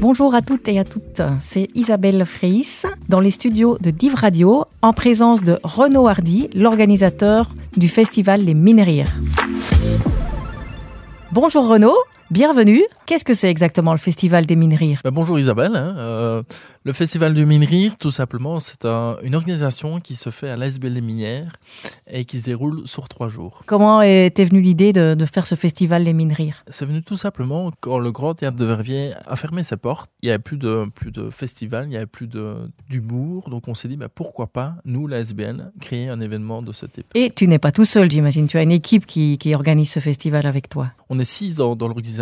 Bonjour à toutes et à toutes, c'est Isabelle Freis dans les studios de Div Radio en présence de Renaud Hardy, l'organisateur du festival Les Mineries. Bonjour Renaud, bienvenue. Qu'est-ce que c'est exactement le Festival des Mineries ben Bonjour Isabelle. Hein. Euh, le Festival du Mineries, tout simplement, c'est une organisation qui se fait à l'ASBL des Minières et qui se déroule sur trois jours. Comment est venue l'idée de, faire ce Festival des Mineries C'est venu tout simplement quand le Grand Théâtre de Verviers a fermé ses portes. Il n'y avait plus de, plus de festival, il n'y avait plus d'humour. Donc on s'est dit, ben pourquoi pas, nous, l'ASBL, créer un événement de ce type. Et tu n'es pas tout seul, j'imagine. Tu as une équipe qui, qui organise ce festival avec toi. On est six dans, dans l'organisation.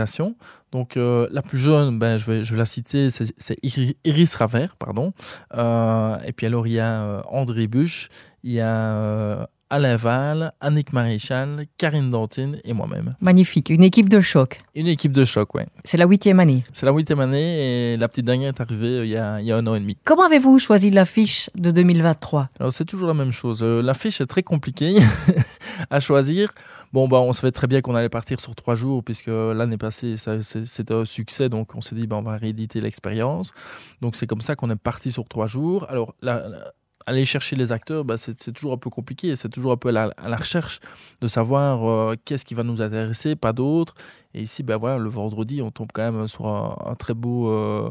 Donc euh, la plus jeune, ben, je, vais, la citer, c'est Iris Ravert, pardon. Euh, et puis alors il y a euh, André Buch, il y a Alain Val, Annick Maréchal, Karine Dantine et moi-même. Magnifique, une équipe de choc. Une équipe de choc, oui. C'est la huitième année. C'est la huitième année et la petite dernière est arrivée il y a, il y a un an et demi. Comment avez-vous choisi l'affiche de 2023 Alors c'est toujours la même chose. l'affiche est très compliquée à choisir. Bon, bah, on savait très bien qu'on allait partir sur trois jours, puisque l'année passée, c'était un succès, donc on s'est dit, bah, on va rééditer l'expérience. Donc c'est comme ça qu'on est parti sur trois jours. Alors, aller chercher les acteurs, bah, c'est toujours un peu compliqué. C'est toujours un peu à la, recherche de savoir euh, qu'est-ce qui va nous intéresser, pas d'autres. Et ici, bah, voilà, le vendredi, on tombe quand même sur un, très beau. Euh,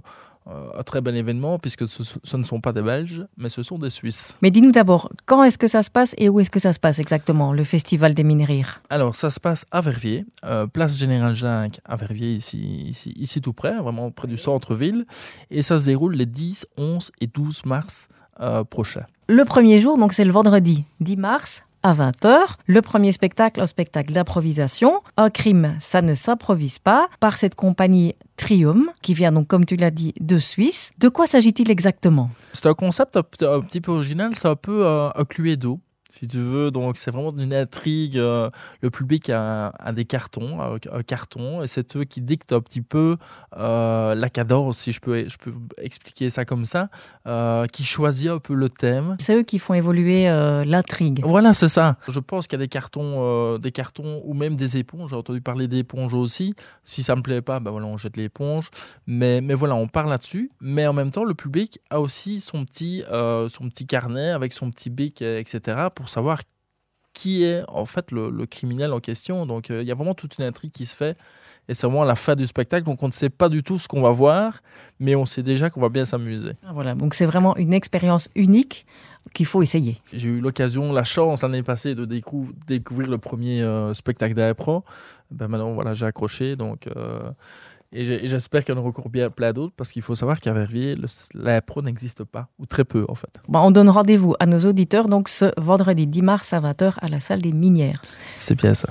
un très bel événement puisque ce, ne sont pas des Belges, mais ce sont des Suisses. Mais dis-nous d'abord, quand est-ce que ça se passe et où est-ce que ça se passe exactement, le Festival des Mineries Alors, ça se passe à Verviers, euh, place Général Jacques à Verviers, ici, ici, ici tout près, vraiment près du centre-ville. Et ça se déroule les 10, 11 et 12 mars euh. Le premier jour, donc c'est le vendredi 10 mars à 20h. Le premier spectacle, un spectacle d'improvisation. Un crime, ça ne s'improvise pas, par cette compagnie Trium, qui vient donc, comme tu l'as dit, de Suisse. De quoi s'agit-il exactement? C'est un concept un, petit peu original, c'est un peu euh, un cluedo si tu veux. Donc, c'est vraiment une intrigue. Euh, le public a, des cartons, un, carton, et c'est eux qui dictent un petit peu euh, la cadence, si je peux, je peux expliquer ça comme ça, euh, qui choisit un peu le thème. C'est eux qui font évoluer l'intrigue. Voilà, c'est ça. Je pense qu'il y a des cartons, des cartons ou même des éponges. J'ai entendu parler d'éponges aussi. Si ça me plaît pas, ben voilà, on jette l'éponge. Mais, mais voilà, on parle là-dessus. Mais en même temps, le public a aussi son petit, son petit carnet avec son petit bic, etc pour savoir qui est en fait le, criminel en question. Donc euh, il y a vraiment toute une intrigue qui se fait. Et c'est vraiment la fin du spectacle. Donc on ne sait pas du tout ce qu'on va voir, mais on sait déjà qu'on va bien s'amuser. Ah, voilà, donc c'est vraiment une expérience unique qu'il faut essayer. J'ai eu l'occasion, la chance l'année passée de découvrir le premier euh, spectacle d'Aepro. Ben maintenant, voilà, j'ai accroché. Donc, euh, et j'espère qu'il y en aura encore bien plein d'autres parce qu'il faut savoir qu'à Verviers, la pro n'existe pas, ou très peu en fait. Bon, on donne rendez-vous à nos auditeurs donc ce vendredi 10 mars à 20h à la salle des Minières. C'est bien ça.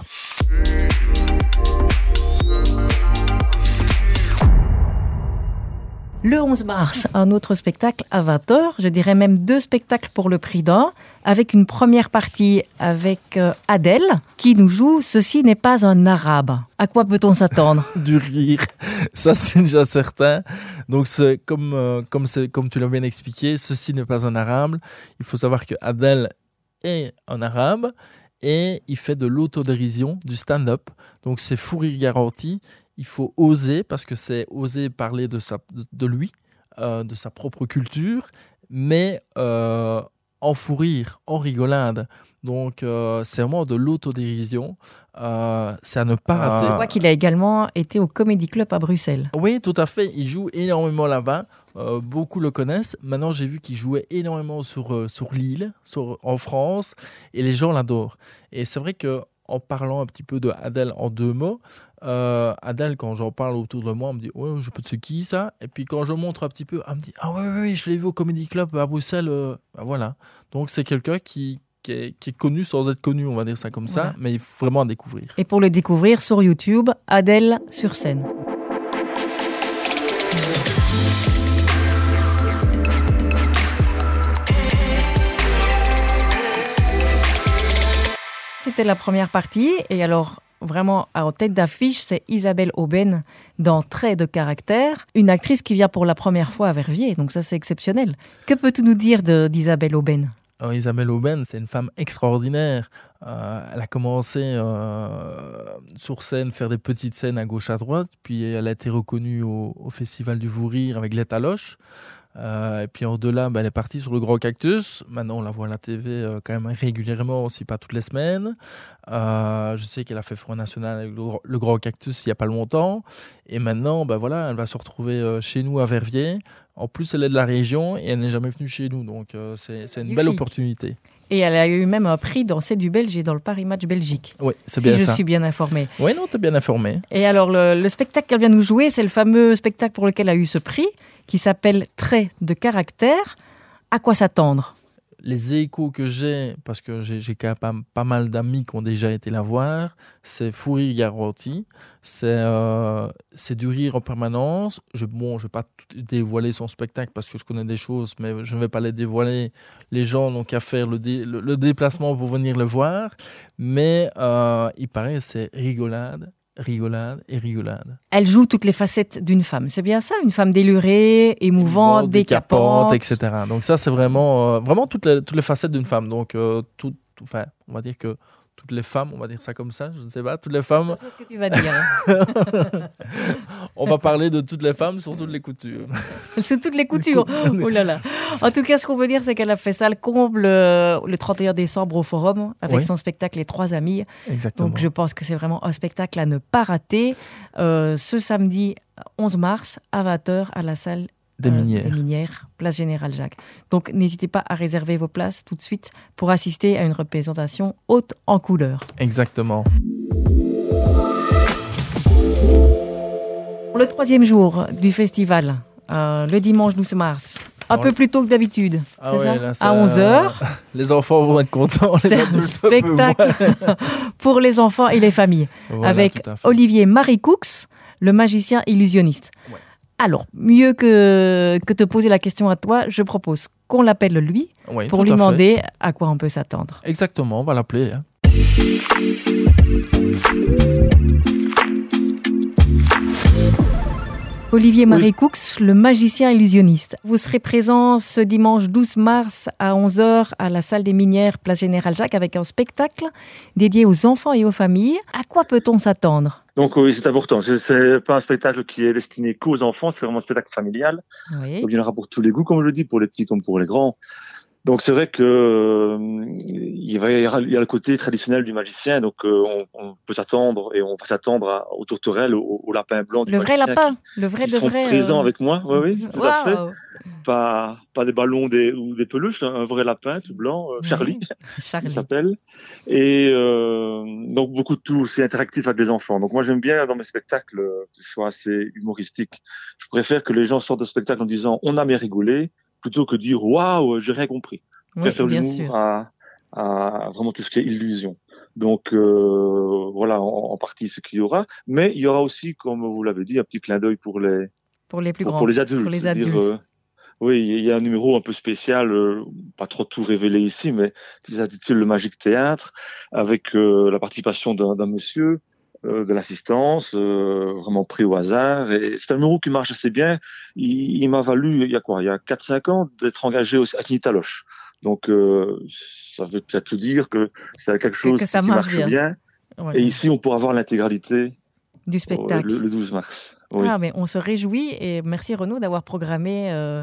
Le 11 mars, un autre spectacle à 20h, je dirais même deux spectacles pour le prix d'un, avec une première partie avec euh, Adèle qui nous joue Ceci n'est pas un arabe. À quoi peut-on s'attendre? Du rire, ça c'est déjà certain. Donc c'est comme, euh, comme, comme tu l'as bien expliqué, Ceci n'est pas un arabe. Il faut savoir que Adèle est un arabe et il fait de l'autodérision, du stand-up. Donc c'est fou rire garanti il faut oser, parce que c'est oser parler de, sa, de, lui, euh, de sa propre culture, mais euh, en fou rire, en rigolade. Donc, euh, c'est vraiment de l'autodérision. c'est à ne pas ah. rater. Je vois qu'il a également été au Comedy Club à Bruxelles. Oui, tout à fait. Il joue énormément là-bas. beaucoup le connaissent. Maintenant, j'ai vu qu'il jouait énormément sur, sur l'île, en France, et les gens l'adorent. Et c'est vrai que en parlant un petit peu de Adèle en deux mots, euh, Adèle, quand j'en parle autour de moi, on me dit Ouais, je peux te qui ça Et puis quand je montre un petit peu, elle me dit Ah, ouais, ouais, je l'ai vu au Comedy Club à Bruxelles. Euh, bah, voilà. Donc c'est quelqu'un qui, qui, est, connu sans être connu, on va dire ça comme ça, mais il faut vraiment à découvrir. Et pour le découvrir sur YouTube, Adèle sur scène. C'était la première partie. Et alors, vraiment en tête d'affiche, c'est Isabelle Aubin dans Trait de caractère, une actrice qui vient pour la première fois à Verviers, donc ça c'est exceptionnel. Que peux-tu nous dire d'Isabelle Aubin Isabelle Aubin, c'est une femme extraordinaire. Euh, elle a commencé euh, sur scène, faire des petites scènes à gauche à droite, puis elle a été reconnue au, Festival du Vourir avec Les Taloches. Euh, et puis au-delà, ben, elle est partie sur le Gros Cactus. Maintenant, on la voit à la TV euh, quand même régulièrement, si pas toutes les semaines. Euh, je sais qu'elle a fait Front National avec le, Gros Cactus il n'y a pas longtemps. Et maintenant, ben, voilà, elle va se retrouver chez nous à Verviers. En plus, elle est de la région et elle n'est jamais venue chez nous. Donc, c'est une belle opportunité. Et elle a eu même un prix dans C'est du Belge et dans le Paris Match Belgique. Oui, c'est bien si je suis bien informée. Oui, non, tu es bien informée. Et alors, le, le spectacle qu'elle vient nous jouer, c'est le fameux spectacle pour lequel elle a eu ce prix qui s'appelle Traits de caractère. À quoi s'attendre? Les échos que j'ai, parce que j'ai pas, mal d'amis qui ont déjà été la voir, c'est fou rire garanti. C'est euh, du rire en permanence. Bon, je ne vais pas dévoiler son spectacle parce que je connais des choses, mais je ne vais pas les dévoiler. Les gens n'ont qu'à faire le, le, déplacement pour venir le voir. Mais euh, il paraît c'est rigolade rigolade et rigolade. Elle joue toutes les facettes d'une femme, c'est bien ça Une femme délurée, émouvante, décapante, etc. Donc ça, c'est vraiment, euh, vraiment toutes les, toutes les facettes d'une femme. Donc, euh, tout, enfin, on va dire que toutes les femmes, on va dire ça comme ça, je ne sais pas, toutes les femmes. C'est ce que tu vas dire. On va parler de toutes les femmes sur toutes les coutures. sur toutes les coutures. oh là là. En tout cas, ce qu'on veut dire, c'est qu'elle a fait ça le comble euh, le 31 décembre au Forum avec son spectacle Les Trois Amis. Exactement. Donc je pense que c'est vraiment un spectacle à ne pas rater. Euh, ce samedi 11 mars à 20h à la salle des minières. minières, place Général Jacques. Donc n'hésitez pas à réserver vos places tout de suite pour assister à une représentation haute en couleur. Exactement. Le troisième jour du festival, euh, le dimanche 12 mars, un peu plus tôt que d'habitude, ah c'est ça, À 11h. Les enfants vont être contents. C'est un spectacle pour les enfants et les familles. avec Olivier Marie Cooks, le magicien illusionniste. Alors, mieux que, que te poser la question à toi, je propose qu'on l'appelle lui pour lui demander à quoi on peut s'attendre. Exactement, on va l'appeler. Hein. Olivier Marie Cooks, le magicien illusionniste. Vous serez présent ce dimanche 12 mars à 11h à la salle des minières, place Général Jacques, avec un spectacle dédié aux enfants et aux familles. À quoi peut-on s'attendre? Donc oui, c'est important. C'est pas un spectacle qui est destiné qu'aux enfants, c'est vraiment un spectacle familial. Oui. Donc il y en aura pour tous les goûts, comme je le dis, pour les petits comme pour les grands. Donc c'est vrai que euh, il, va y a, il y a le côté traditionnel du magicien, donc euh, on, on, peut s'attendre et on va s'attendre aux tourterelles, au, au, lapin blanc. Du le vrai lapin, le vrai de vrai. Présent euh... avec moi, oui, oui, tout wow. à fait. Pas, pas des ballons des, ou des peluches, un vrai lapin tout blanc, euh, Charlie, Charlie. il s'appelle. Et donc beaucoup de tout, c'est interactif avec les enfants. Donc moi j'aime bien dans mes spectacles que ce soit assez humoristique. Je préfère que les gens sortent de spectacle en disant on a bien rigolé plutôt que dire waouh, j'ai rien compris. Je préfère l'humour à, à, vraiment tout ce qui est illusion. Donc euh, voilà en, en, partie ce qu'il y aura, mais il y aura aussi, comme vous l'avez dit, un petit clin d'œil pour les pour les plus pour, grands, pour les adultes. Pour les adultes. Dire, euh, oui, il y a un numéro un peu spécial, euh, pas trop tout révélé ici, mais qui s'intitule Le Magique Théâtre, avec la participation d'un monsieur de l'assistance, euh, vraiment pris au hasard. Et c'est un numéro qui marche assez bien. Il, il m'a valu, il y a quoi, il y a 4-5 ans, d'être engagé à Snitaloche. Donc, euh, ça veut peut-être tout dire que c'est quelque chose que ça qui marche, marche bien. bien. Voilà. Et ici, on pourra voir l'intégralité du spectacle le, le, 12 mars. Oui. Ah, mais on se réjouit et merci Renaud d'avoir programmé euh,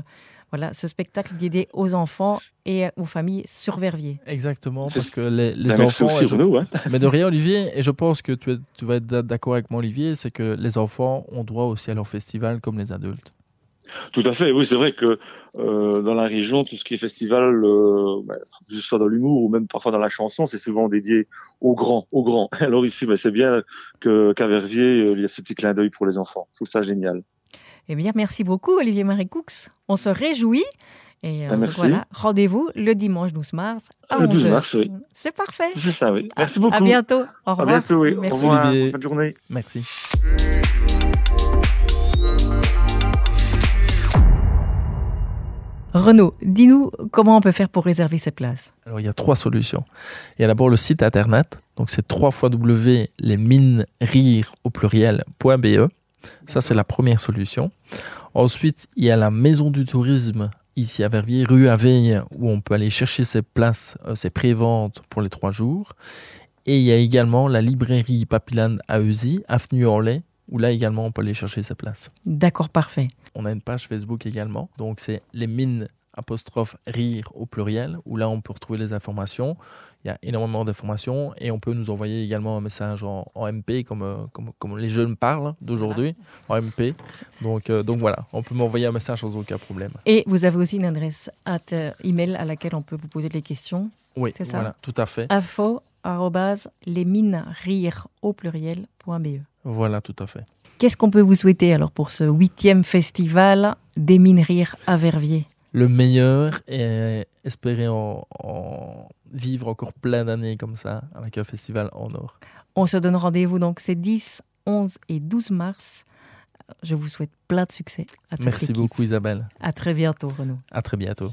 voilà, ce spectacle dédié aux enfants et aux familles sur Verviers. Exactement, parce que les, les ben, enfants. Aussi, je... Renaud, hein. Mais de rien, Olivier, et je pense que tu, es, tu vas être d'accord avec moi, Olivier, c'est que les enfants ont droit aussi à leur festival comme les adultes. Tout à fait, oui, c'est vrai que euh, dans la région, tout ce qui est festival, euh, bah, que ce soit dans l'humour ou même parfois dans la chanson, c'est souvent dédié aux grands, aux grands. Alors ici, bah, c'est bien que qu'à Verviers, euh, il y a ce petit clin d'œil pour les enfants. Je trouve ça génial. Eh bien, merci beaucoup, Olivier Marie Cooks. On se réjouit. Et Ah, merci. voilà, rendez-vous le dimanche 12 mars à Le 12 11h. mars, oui. C'est parfait. C'est ça, oui. Merci à, beaucoup. À bientôt. Au À revoir. bientôt, oui. Merci. Au revoir. Olivier. Bonne journée. Merci. Renaud, dis-nous comment on peut faire pour réserver ces places. Alors, il y a trois solutions. Il y a d'abord le site internet. Donc, c'est 3 w les mines rire au pluriel.be. Ça, c'est la première solution. Ensuite, il y a la maison du tourisme ici à Verviers, rue Aveille, où on peut aller chercher ses places, euh, ses préventes pour les trois jours. Et il y a également la librairie Papillane à Eusy, avenue Orlais, où là également on peut aller chercher ses places. D'accord, parfait. On a une page Facebook également, donc c'est les mines apostrophe rire au pluriel, où là on peut retrouver les informations. Il y a énormément d'informations et on peut nous envoyer également un message en, MP, comme, euh, comme, comme, les jeunes parlent d'aujourd'hui, en MP. Donc, euh, donc voilà, on peut m'envoyer un message sans aucun problème. Et vous avez aussi une adresse euh, email à laquelle on peut vous poser des questions. Oui, c'est ça voilà, tout à fait. info les mines rire au pluriel.be. Voilà, tout à fait. Qu'est-ce qu'on peut vous souhaiter alors pour ce huitième festival des mines rire à Verviers? Le meilleur et espérer en, vivre encore plein d'années comme ça avec un festival en or. On se donne rendez-vous donc ces 10, 11 et 12 mars. Je vous souhaite plein de succès. Merci beaucoup Isabelle. À très bientôt Renaud. À très bientôt.